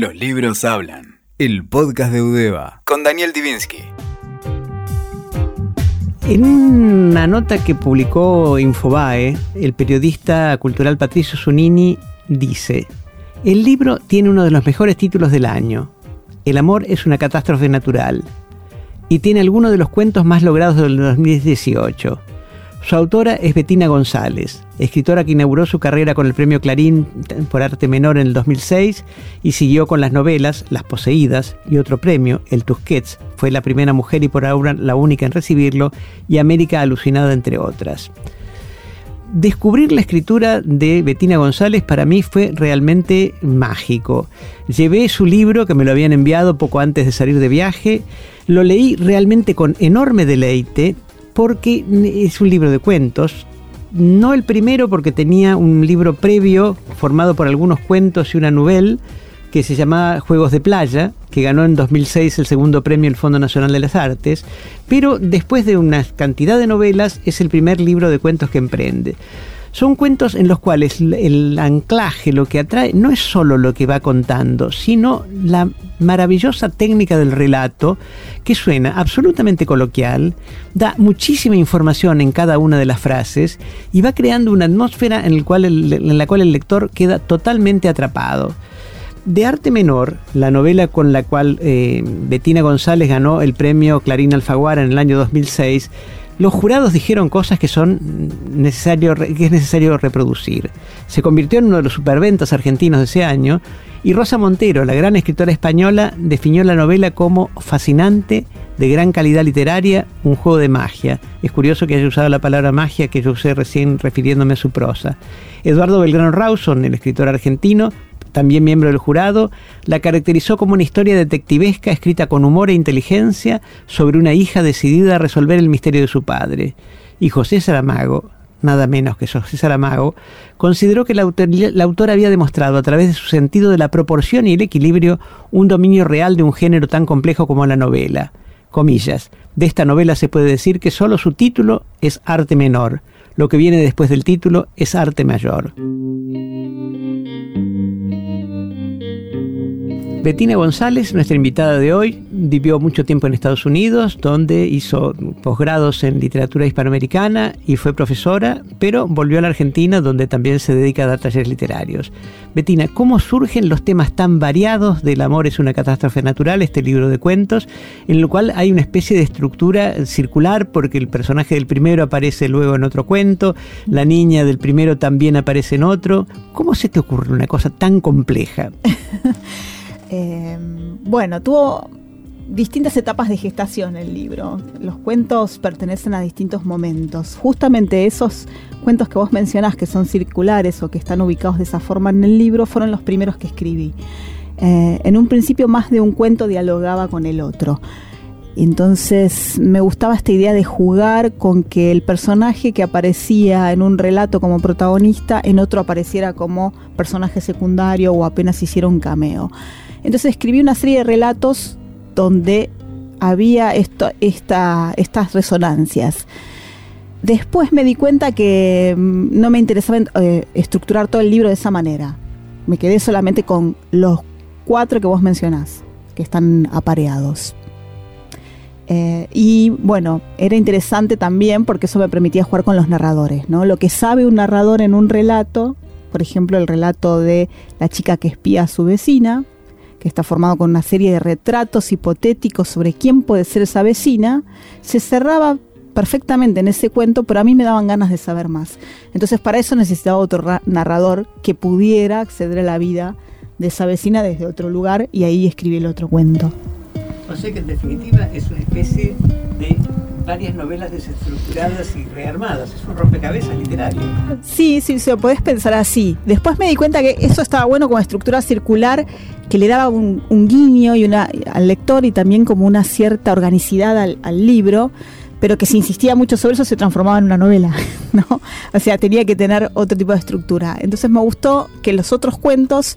Los libros hablan. El podcast de Udeva. Con Daniel Divinsky. En una nota que publicó Infobae, el periodista cultural Patricio Zunini dice, el libro tiene uno de los mejores títulos del año. El amor es una catástrofe natural. Y tiene algunos de los cuentos más logrados del 2018. Su autora es Betina González, escritora que inauguró su carrera con el premio Clarín por arte menor en el 2006 y siguió con las novelas Las Poseídas y otro premio, El Tusquets, fue la primera mujer y por ahora la única en recibirlo, y América Alucinada entre otras. Descubrir la escritura de Betina González para mí fue realmente mágico. Llevé su libro que me lo habían enviado poco antes de salir de viaje, lo leí realmente con enorme deleite, porque es un libro de cuentos. No el primero porque tenía un libro previo formado por algunos cuentos y una novela que se llamaba Juegos de Playa, que ganó en 2006 el segundo premio del Fondo Nacional de las Artes, pero después de una cantidad de novelas es el primer libro de cuentos que emprende. Son cuentos en los cuales el anclaje, lo que atrae, no es solo lo que va contando, sino la maravillosa técnica del relato que suena absolutamente coloquial, da muchísima información en cada una de las frases y va creando una atmósfera en, la cual el lector queda totalmente atrapado. De Arte Menor, la novela con la cual eh, Bettina González ganó el premio Clarín Alfaguara en el año 2006, los jurados dijeron cosas que, son necesario, que es necesario reproducir. Se convirtió en uno de los superventas argentinos de ese año y Rosa Montero, la gran escritora española, definió la novela como fascinante, de gran calidad literaria, un juego de magia. Es curioso que haya usado la palabra magia que yo usé recién refiriéndome a su prosa. Eduardo Belgrano Rawson, el escritor argentino, también miembro del jurado, la caracterizó como una historia detectivesca escrita con humor e inteligencia sobre una hija decidida a resolver el misterio de su padre. Y José Saramago, nada menos que José Saramago, consideró que la, autora había demostrado a través de su sentido de la proporción y el equilibrio un dominio real de un género tan complejo como la novela. Comillas, de esta novela se puede decir que solo su título es arte menor, lo que viene después del título es arte mayor. Betina González, nuestra invitada de hoy, vivió mucho tiempo en Estados Unidos, donde hizo posgrados en literatura hispanoamericana y fue profesora, pero volvió a la Argentina, donde también se dedica a dar talleres literarios. Betina, ¿cómo surgen los temas tan variados del amor es una catástrofe natural, este libro de cuentos, en el cual hay una especie de estructura circular, porque el personaje del primero aparece luego en otro cuento, la niña del primero también aparece en otro? ¿Cómo se te ocurre una cosa tan compleja? Em, bueno, tuvo distintas etapas de gestación el libro. Los cuentos pertenecen a distintos momentos. Justamente esos cuentos que vos mencionás que son circulares o que están ubicados de esa forma en el libro fueron los primeros que escribí. Eh, en un principio más de un cuento dialogaba con el otro. Entonces me gustaba esta idea de jugar con que el personaje que aparecía en un relato como protagonista, en otro apareciera como personaje secundario o apenas hiciera un cameo. Entonces escribí una serie de relatos donde había estas resonancias. Después me di cuenta que mm, no me interesaba eh, estructurar todo el libro de esa manera. Me quedé solamente con los cuatro que vos mencionás, que están apareados. Eh, y bueno, era interesante también porque eso me permitía jugar con los narradores, ¿no? Lo que sabe un narrador en un relato, por ejemplo, el relato de la chica que espía a su vecina, que está formado con una serie de retratos hipotéticos sobre quién puede ser esa vecina, se cerraba perfectamente en ese cuento, pero a mí me daban ganas de saber más. Entonces para eso necesitaba otro narrador que pudiera acceder a la vida de esa vecina desde otro lugar y ahí escribí el otro cuento. O sea que en definitiva es una especie de varias novelas desestructuradas y rearmadas. Es un rompecabezas literario. Sí, sí, se lo podés pensar así. Después me di cuenta que eso estaba bueno como estructura circular, que le daba un, guiño y una, al lector y también como una cierta organicidad al, libro pero que si insistía mucho sobre eso se transformaba en una novela, ¿no? O sea, tenía que tener otro tipo de estructura. Entonces me gustó que los otros cuentos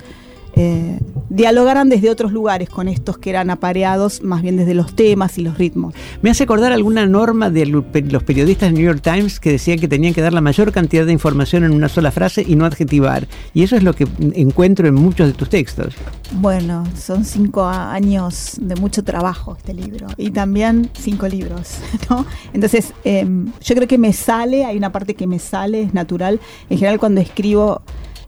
eh, dialogaran desde otros lugares con estos que eran apareados más bien desde los temas y los ritmos. Me hace acordar alguna norma de los periodistas de New York Times que decían que tenían que dar la mayor cantidad de información en una sola frase y no adjetivar. Y eso es lo que encuentro en muchos de tus textos. Bueno, son cinco años de mucho trabajo este libro y también cinco libros, ¿no? Entonces, em, yo creo que me sale, hay una parte que me sale, es natural. En general cuando escribo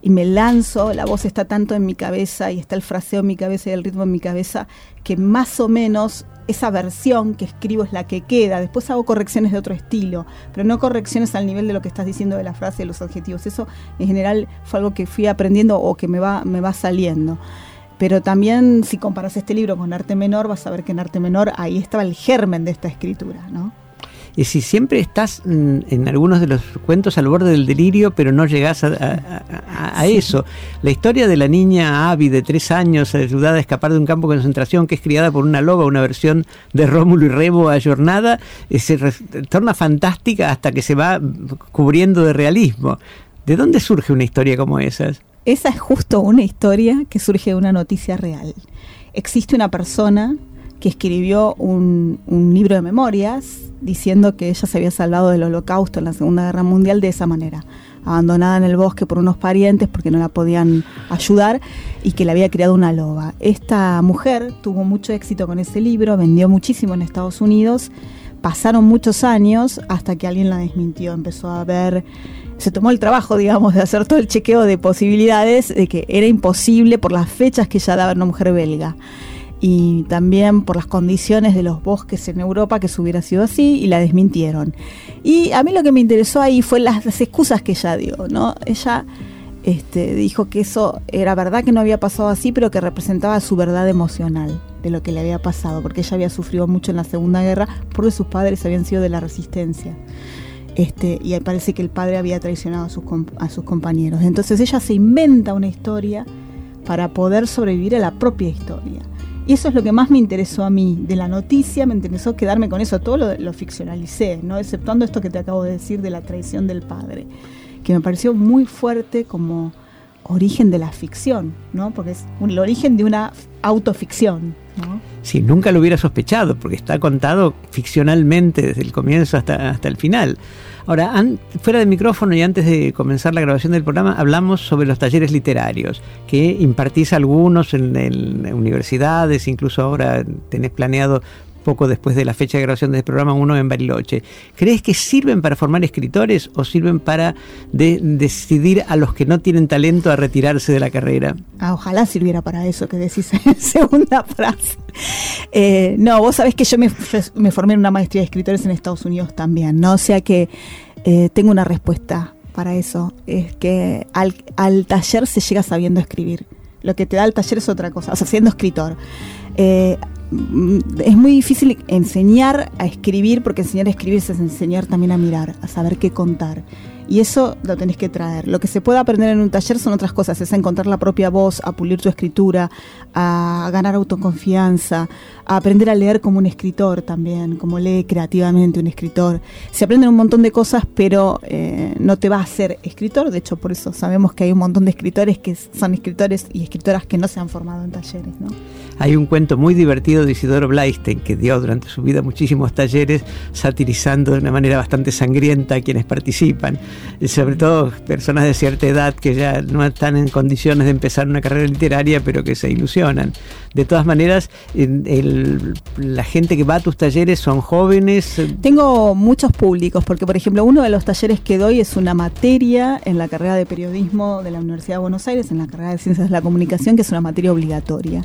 y me lanzo, la voz está tanto en mi cabeza y está el fraseo en mi cabeza y el ritmo en mi cabeza, que más o menos esa versión que escribo es la que queda. Después hago correcciones de otro estilo, pero no correcciones al nivel de lo que estás diciendo de la frase, de los adjetivos. Eso en general fue algo que fui aprendiendo o que me va, me va saliendo. Pero también si comparas este libro con Arte Menor, vas a ver que en Arte Menor ahí estaba el germen de esta escritura, ¿no? Y si siempre estás en algunos de los cuentos al borde del delirio, pero no llegás a, eso. La historia de la niña Abby de tres años, ayudada a escapar de un campo de concentración, que es criada por una loba, una versión de Rómulo y Remo ayornada, se torna fantástica hasta que se va cubriendo de realismo. ¿De dónde surge una historia como esa? Esa es justo una historia que surge de una noticia real. Existe una persona que escribió un, libro de memorias diciendo que ella se había salvado del holocausto en la Segunda Guerra Mundial de esa manera, abandonada en el bosque por unos parientes porque no la podían ayudar y que le había criado una loba. Esta mujer tuvo mucho éxito con ese libro, vendió muchísimo en Estados Unidos, pasaron muchos años hasta que alguien la desmintió, empezó a ver se tomó el trabajo, digamos, de hacer todo el chequeo de posibilidades, de que era imposible por las fechas que ella daba una mujer belga y también por las condiciones de los bosques en Europa que eso hubiera sido así y la desmintieron. Y a mí lo que me interesó ahí fue las, excusas que ella dio, ¿no? Ella este, dijo que eso era verdad que no había pasado así, pero que representaba su verdad emocional de lo que le había pasado, porque ella había sufrido mucho en la Segunda Guerra porque sus padres habían sido de la resistencia. Este, y parece que el padre había traicionado a sus, a sus compañeros. Entonces ella se inventa una historia para poder sobrevivir a la propia historia. Y eso es lo que más me interesó a mí de la noticia, me interesó quedarme con eso, todo lo, ficcionalicé, ¿no? exceptuando esto que te acabo de decir de la traición del padre, que me pareció muy fuerte como origen de la ficción, ¿no? porque es el origen de una autoficción. Sí, nunca lo hubiera sospechado, porque está contado ficcionalmente desde el comienzo hasta, hasta el final. Ahora, fuera del micrófono y antes de comenzar la grabación del programa, hablamos sobre los talleres literarios, que impartís algunos en, universidades, incluso ahora tenés planeado poco después de la fecha de grabación del programa, uno en Bariloche. ¿Crees que sirven para formar escritores o sirven para decidir a los que no tienen talento a retirarse de la carrera? Ah, ojalá sirviera para eso que decís en segunda frase. Eh, no, vos sabés que yo me, formé en una maestría de escritores en Estados Unidos también, ¿no? O sea que eh, tengo una respuesta para eso. Es que al, al, taller se llega sabiendo escribir. Lo que te da el taller es otra cosa, o sea, siendo escritor. Eh, es muy difícil enseñar a escribir, porque enseñar a escribir es enseñar también a mirar, a saber qué contar. Y eso lo tenés que traer. Lo que se puede aprender en un taller son otras cosas, es encontrar la propia voz, a pulir tu escritura, a ganar autoconfianza, a aprender a leer como un escritor también, como lee creativamente un escritor. Se aprenden un montón de cosas, pero eh, no te va a hacer escritor. De hecho, por eso sabemos que hay un montón de escritores que son escritores y escritoras que no se han formado en talleres. Hay un cuento muy divertido de Isidoro Blaisten que dio durante su vida muchísimos talleres satirizando de una manera bastante sangrienta a quienes participan, sobre todo personas de cierta edad que ya no están en condiciones de empezar una carrera literaria, pero que se ilusionan. De todas maneras, la gente que va a tus talleres son jóvenes. Tengo muchos públicos, porque por ejemplo uno de los talleres que doy es una materia en la carrera de periodismo de la Universidad de Buenos Aires, en la carrera de ciencias de la comunicación, que es una materia obligatoria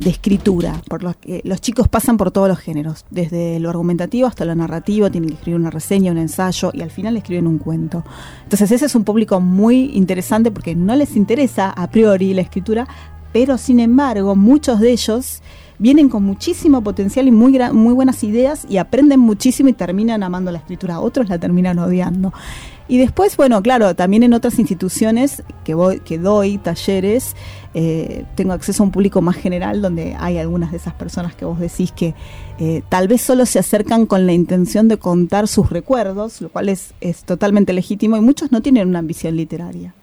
de escritura, por lo que los chicos pasan por todos los géneros, desde lo argumentativo hasta lo narrativo, tienen que escribir una reseña, un ensayo y al final escriben un cuento. Entonces ese es un público muy interesante porque no les interesa a priori la escritura, pero sin embargo muchos de ellos vienen con muchísimo potencial y muy, muy buenas ideas y aprenden muchísimo y terminan amando la escritura, otros la terminan odiando. Y después, bueno, claro, también en otras instituciones que, voy, que doy talleres, eh, tengo acceso a un público más general donde hay algunas de esas personas que vos decís que eh, tal vez solo se acercan con la intención de contar sus recuerdos, lo cual es, es totalmente legítimo y muchos no tienen una ambición literaria.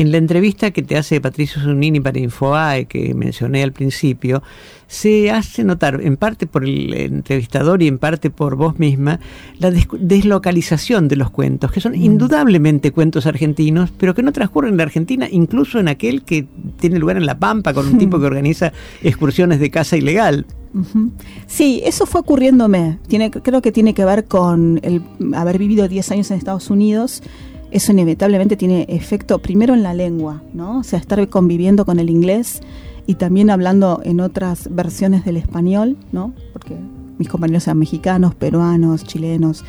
En la entrevista que te hace Patricio Zunini para Infoae, que mencioné al principio, se hace notar, en parte por el entrevistador y en parte por vos misma, la deslocalización de los cuentos, que son mm. indudablemente cuentos argentinos, pero que no transcurren en la Argentina, incluso en aquel que tiene lugar en La Pampa, con un tipo que organiza excursiones de casa ilegal. Sí, eso fue ocurriéndome. Tiene, creo que tiene que ver con el haber vivido 10 años en Estados Unidos. Eso inevitablemente tiene efecto primero en la lengua, ¿no? O sea, estar conviviendo con el inglés y también hablando en otras versiones del español, ¿no? Porque mis compañeros sean mexicanos, peruanos, chilenos.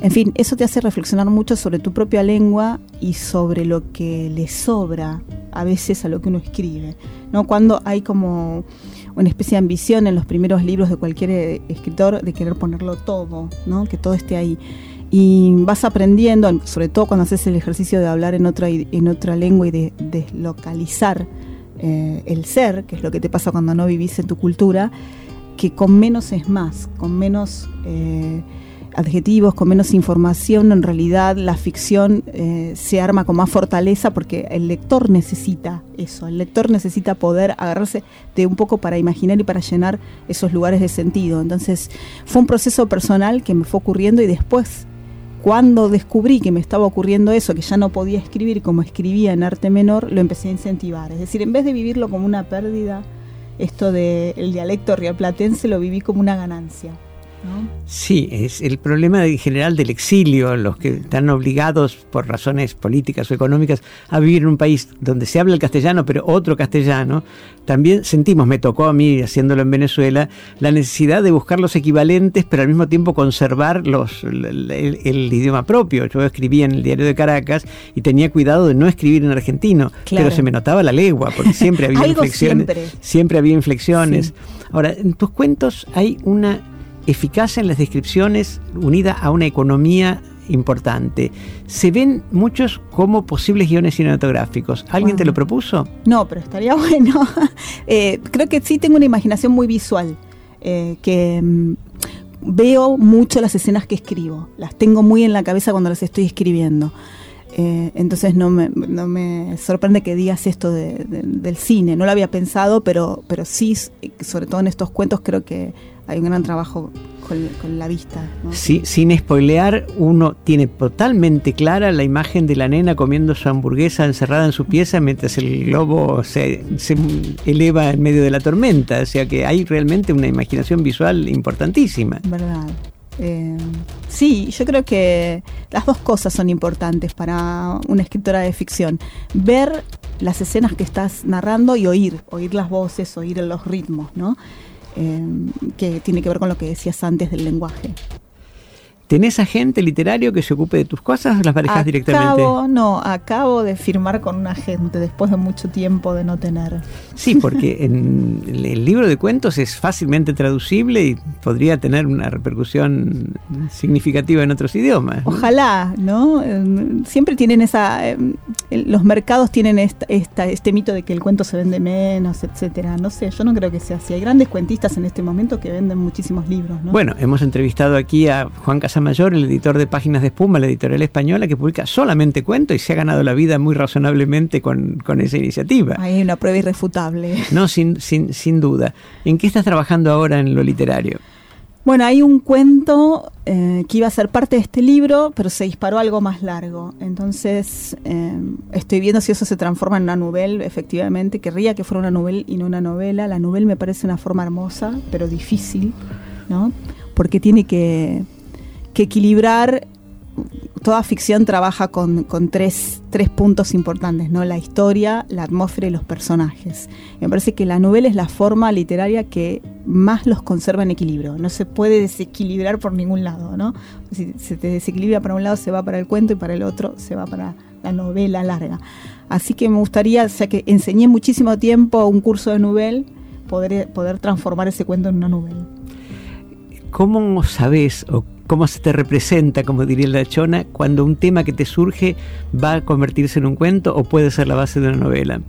En fin, eso te hace reflexionar mucho sobre tu propia lengua y sobre lo que le sobra a veces a lo que uno escribe, ¿no? Cuando hay como una especie de ambición en los primeros libros de cualquier eh, escritor de querer ponerlo todo, ¿no? que todo esté ahí. Y vas aprendiendo, sobre todo cuando haces el ejercicio de hablar en otra, en otra lengua y de deslocalizar eh, el ser, que es lo que te pasa cuando no vivís en tu cultura, que con menos es más, con menos... Eh, adjetivos, con menos información, en realidad la ficción eh, se arma con más fortaleza porque el lector necesita eso, el lector necesita poder agarrarse de un poco para imaginar y para llenar esos lugares de sentido. Entonces fue un proceso personal que me fue ocurriendo y después, cuando descubrí que me estaba ocurriendo eso, que ya no podía escribir como escribía en arte menor, lo empecé a incentivar. Es decir, en vez de vivirlo como una pérdida, esto del dialecto rioplatense lo viví como una ganancia. Sí, es el problema en general del exilio, los que están obligados por razones políticas o económicas a vivir en un país donde se habla el castellano, pero otro castellano, también sentimos, me tocó a mí haciéndolo en Venezuela, la necesidad de buscar los equivalentes, pero al mismo tiempo conservar los, el, idioma propio. Yo escribía en el diario de Caracas y tenía cuidado de no escribir en argentino, pero se me notaba la legua, porque siempre había inflexiones. Siempre. había inflexiones. Ahora, en tus cuentos hay una eficacia en las descripciones unida a una economía importante. Se ven muchos como posibles guiones cinematográficos. ¿Alguien te lo propuso? No, pero estaría bueno. Eh, creo que sí tengo una imaginación muy visual, eh, que mm, veo mucho las escenas que escribo, las tengo muy en la cabeza cuando las estoy escribiendo. Eh, entonces no me, no me, sorprende que digas esto del cine, no lo había pensado, pero, pero sí, sobre todo en estos cuentos creo que hay un gran trabajo con, la vista. Sí, sin spoilear, uno tiene totalmente clara la imagen de la nena comiendo su hamburguesa encerrada en su pieza mientras el globo se, eleva en medio de la tormenta. O sea que hay realmente una imaginación visual importantísima. Verdad. Eh, sí, yo creo que las dos cosas son importantes para una escritora de ficción. Ver las escenas que estás narrando y oír, oír las voces, oír los ritmos, ¿no? Eh, que tiene que ver con lo que decías antes del lenguaje. ¿Tenés agente literario que se ocupe de tus cosas o las manejas directamente? No, acabo de firmar con un agente después de mucho tiempo de no tener. Sí, porque en el libro de cuentos es fácilmente traducible y podría tener una repercusión significativa en otros idiomas. Ojalá, ¿no? Em, siempre tienen esa. Em, los mercados tienen esta, este mito de que el cuento se vende menos, etcétera. No sé, yo no creo que sea así. Hay grandes cuentistas en este momento que venden muchísimos libros, ¿no? Bueno, hemos entrevistado aquí a Juan Casas Mayor, el editor de Páginas de Espuma, la editorial española, que publica solamente cuentos y se ha ganado la vida muy razonablemente con, esa iniciativa. Hay una prueba irrefutable. No, sin, sin, sin duda. ¿En qué estás trabajando ahora en lo literario? Bueno, hay un cuento eh, que iba a ser parte de este libro, pero se disparó algo más largo. Entonces, eh, estoy viendo si eso se transforma en una novela, efectivamente. Querría que fuera una novela y no una novela. La novela me parece una forma hermosa, pero difícil, ¿no? Porque tiene que que equilibrar, toda ficción trabaja con, tres, puntos importantes, ¿no? La historia, la atmósfera y los personajes. Me parece que la novela es la forma literaria que más los conserva en equilibrio. No se puede desequilibrar por ningún lado, ¿no? Si se te desequilibra para un lado, se va para el cuento y para el otro se va para la novela larga. Así que me gustaría, o que enseñé muchísimo tiempo un curso de novela, poder, poder transformar ese cuento en una novela. ¿Cómo sabes cómo se te representa, como diría la chona, cuando un tema que te surge va a convertirse en un cuento o puede ser la base de una novela?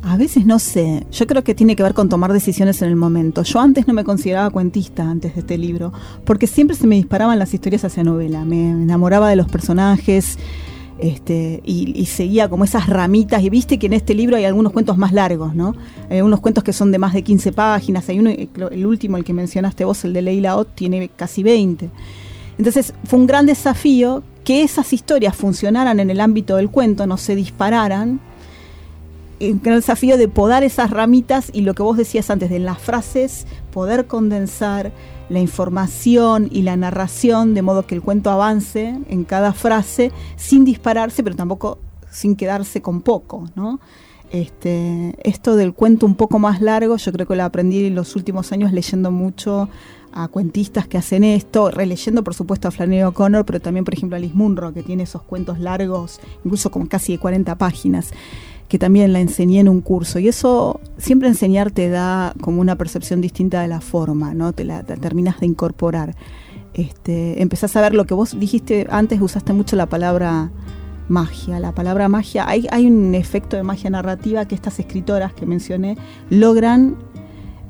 A veces no sé, yo creo que tiene que ver con tomar decisiones en el momento. Yo antes no me consideraba cuentista antes de este libro, porque siempre se me disparaban las historias hacia novela, me enamoraba de los personajes, Este, y, seguía como esas ramitas, y viste que en este libro hay algunos cuentos más largos, ¿no? Hay algunos cuentos que son de más de 15 páginas, hay uno, el último, el que mencionaste vos, el de Leila Ott, tiene casi 20. Entonces fue un gran desafío que esas historias funcionaran en el ámbito del cuento, no se dispararan, un gran desafío de podar esas ramitas y lo que vos decías antes, de las frases, poder condensar la información y la narración de modo que el cuento avance en cada frase sin dispararse, pero tampoco sin quedarse con poco, ¿no? Este, esto del cuento un poco más largo, yo creo que lo aprendí en los últimos años leyendo mucho a cuentistas que hacen esto, releyendo por supuesto a Flannery O'Connor, pero también por ejemplo a Liz Munro, que tiene esos cuentos largos, incluso como casi de 40 páginas que también la enseñé en un curso. Y eso, siempre enseñar te da como una percepción distinta de la forma, ¿no? Te la terminas de incorporar. Este, empezás a ver lo que vos dijiste antes, usaste mucho la palabra magia. La palabra magia, hay, hay un efecto de magia narrativa que estas escritoras que mencioné logran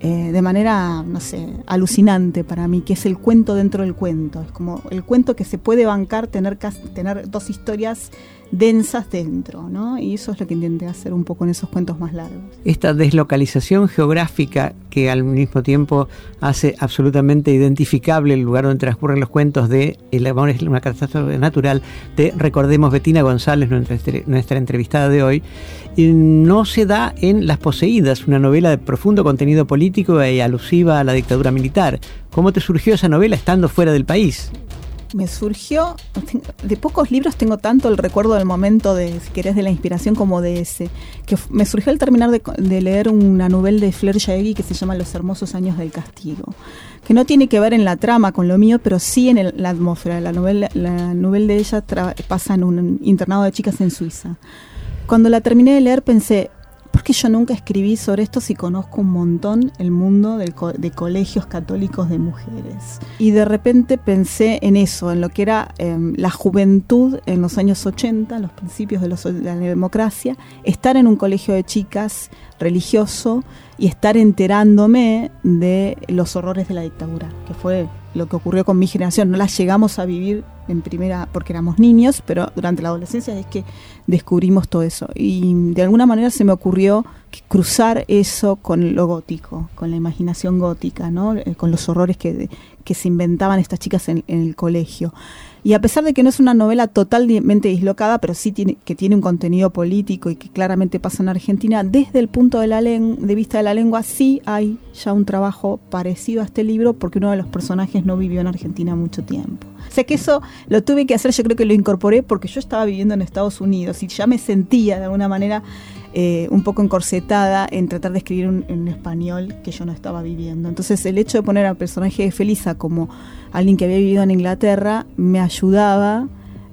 eh, de manera, no sé, alucinante para mí, que es el cuento dentro del cuento. Es como el cuento que se puede bancar, tener, tener dos historias densas dentro, ¿no? Y eso es lo que intenté hacer un poco en esos cuentos más largos. Esta deslocalización geográfica que al mismo tiempo hace absolutamente identificable el lugar donde transcurren los cuentos de El amor es una catástrofe natural de, recordemos, Betina González, nuestra, nuestra entrevistada de hoy, no se da en Las Poseídas, una novela de profundo contenido político y alusiva a la dictadura militar. ¿Cómo te surgió esa novela estando fuera del país? Me surgió, de pocos libros tengo tanto el recuerdo del momento de, si querés, de la inspiración como de ese, que me surgió al terminar de, leer una novela de Flair Jaegui que se llama Los hermosos años del castigo, que no tiene que ver en la trama con lo mío, pero sí en la atmósfera. La novela, la novela de ella pasa en un internado de chicas en Suiza. Cuando la terminé de leer pensé, porque yo nunca escribí sobre esto si conozco un montón el mundo de colegios católicos de mujeres. Y de repente pensé en eso, en lo que era em, la juventud en los años 80, los principios de la democracia, estar en un colegio de chicas religioso y estar enterándome de los horrores de la dictadura, que fue lo que ocurrió con mi generación. No la llegamos a vivir en primera porque éramos niños, pero durante la adolescencia es que descubrimos todo eso. Y de alguna manera se me ocurrió cruzar eso con lo gótico, con la imaginación gótica, ¿no? Eh, con los horrores que, que se inventaban estas chicas en, el colegio. Y a pesar de que no es una novela totalmente dislocada, pero sí que tiene un contenido político y que claramente pasa en Argentina, desde el punto de, la de vista de la lengua sí hay ya un trabajo parecido a este libro porque uno de los personajes no vivió en Argentina mucho tiempo. O sea que eso lo tuve que hacer, yo creo que lo incorporé porque yo estaba viviendo en Estados Unidos y ya me sentía de alguna manera eh, un poco encorsetada en tratar de escribir un, en español que yo no estaba viviendo. Entonces el hecho de poner al personaje de Felisa como alguien que había vivido en Inglaterra me ayudaba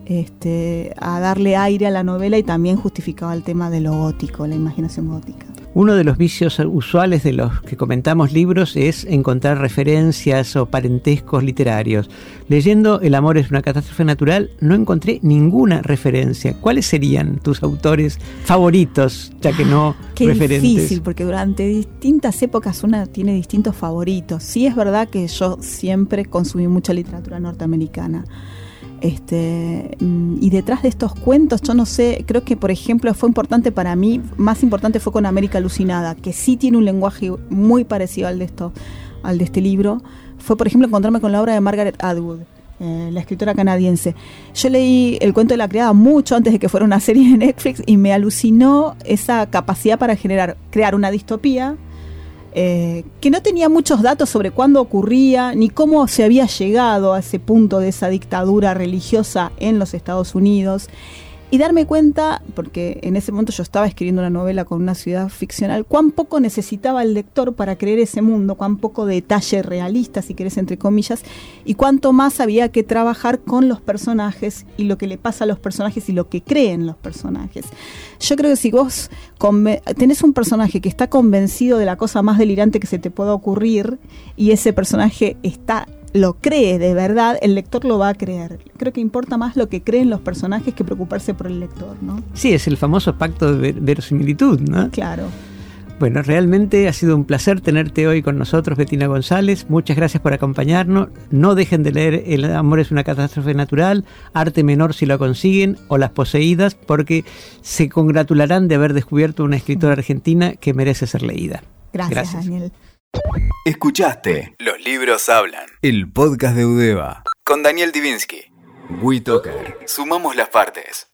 este, a darle aire a la novela y también justificaba el tema de lo gótico, la imaginación gótica. Uno de los vicios usuales de los que comentamos libros es encontrar referencias o parentescos literarios. Leyendo El amor es una catástrofe natural no encontré ninguna referencia. ¿Cuáles serían tus autores favoritos, ya que no Qué referentes? difícil, porque durante distintas épocas una tiene distintos favoritos. Sí es verdad que yo siempre consumí mucha literatura norteamericana este, mm, y detrás de estos cuentos, yo no sé, creo que por ejemplo fue importante para mí, más importante fue con América Alucinada, que sí tiene un lenguaje muy parecido al de, esto, al de este libro. Fue por ejemplo encontrarme con la obra de Margaret Atwood. Eh, la escritora canadiense. Yo leí El cuento de la criada mucho antes de que fuera una serie de Netflix y me alucinó esa capacidad para generar, crear una distopía eh, que no tenía muchos datos sobre cuándo ocurría ni cómo se había llegado a ese punto de esa dictadura religiosa en los Estados Unidos y darme cuenta, porque en ese momento yo estaba escribiendo una novela con una ciudad ficcional, cuán poco necesitaba el lector para creer ese mundo, cuán poco detalle realista, si querés, entre comillas, y cuánto más había que trabajar con los personajes y lo que le pasa a los personajes y lo que creen los personajes. Yo creo que si vos tenés un personaje que está convencido de la cosa más delirante que se te pueda ocurrir y ese personaje está lo cree de verdad, el lector lo va a creer. Creo que importa más lo que creen los personajes que preocuparse por el lector, ¿no? Sí, es el famoso pacto de verosimilitud, ¿no? Claro. Bueno, realmente ha sido un placer tenerte hoy con nosotros, Betina González. Muchas gracias por acompañarnos. No dejen de leer El amor es una catástrofe natural, Arte Menor si lo consiguen, o Las Poseídas, porque se congratularán de haber descubierto una escritora argentina que merece ser leída. Gracias, Daniel. Escuchaste Los libros hablan, el podcast de Udeva, con Daniel Divinsky. WeToker. Sumamos las partes.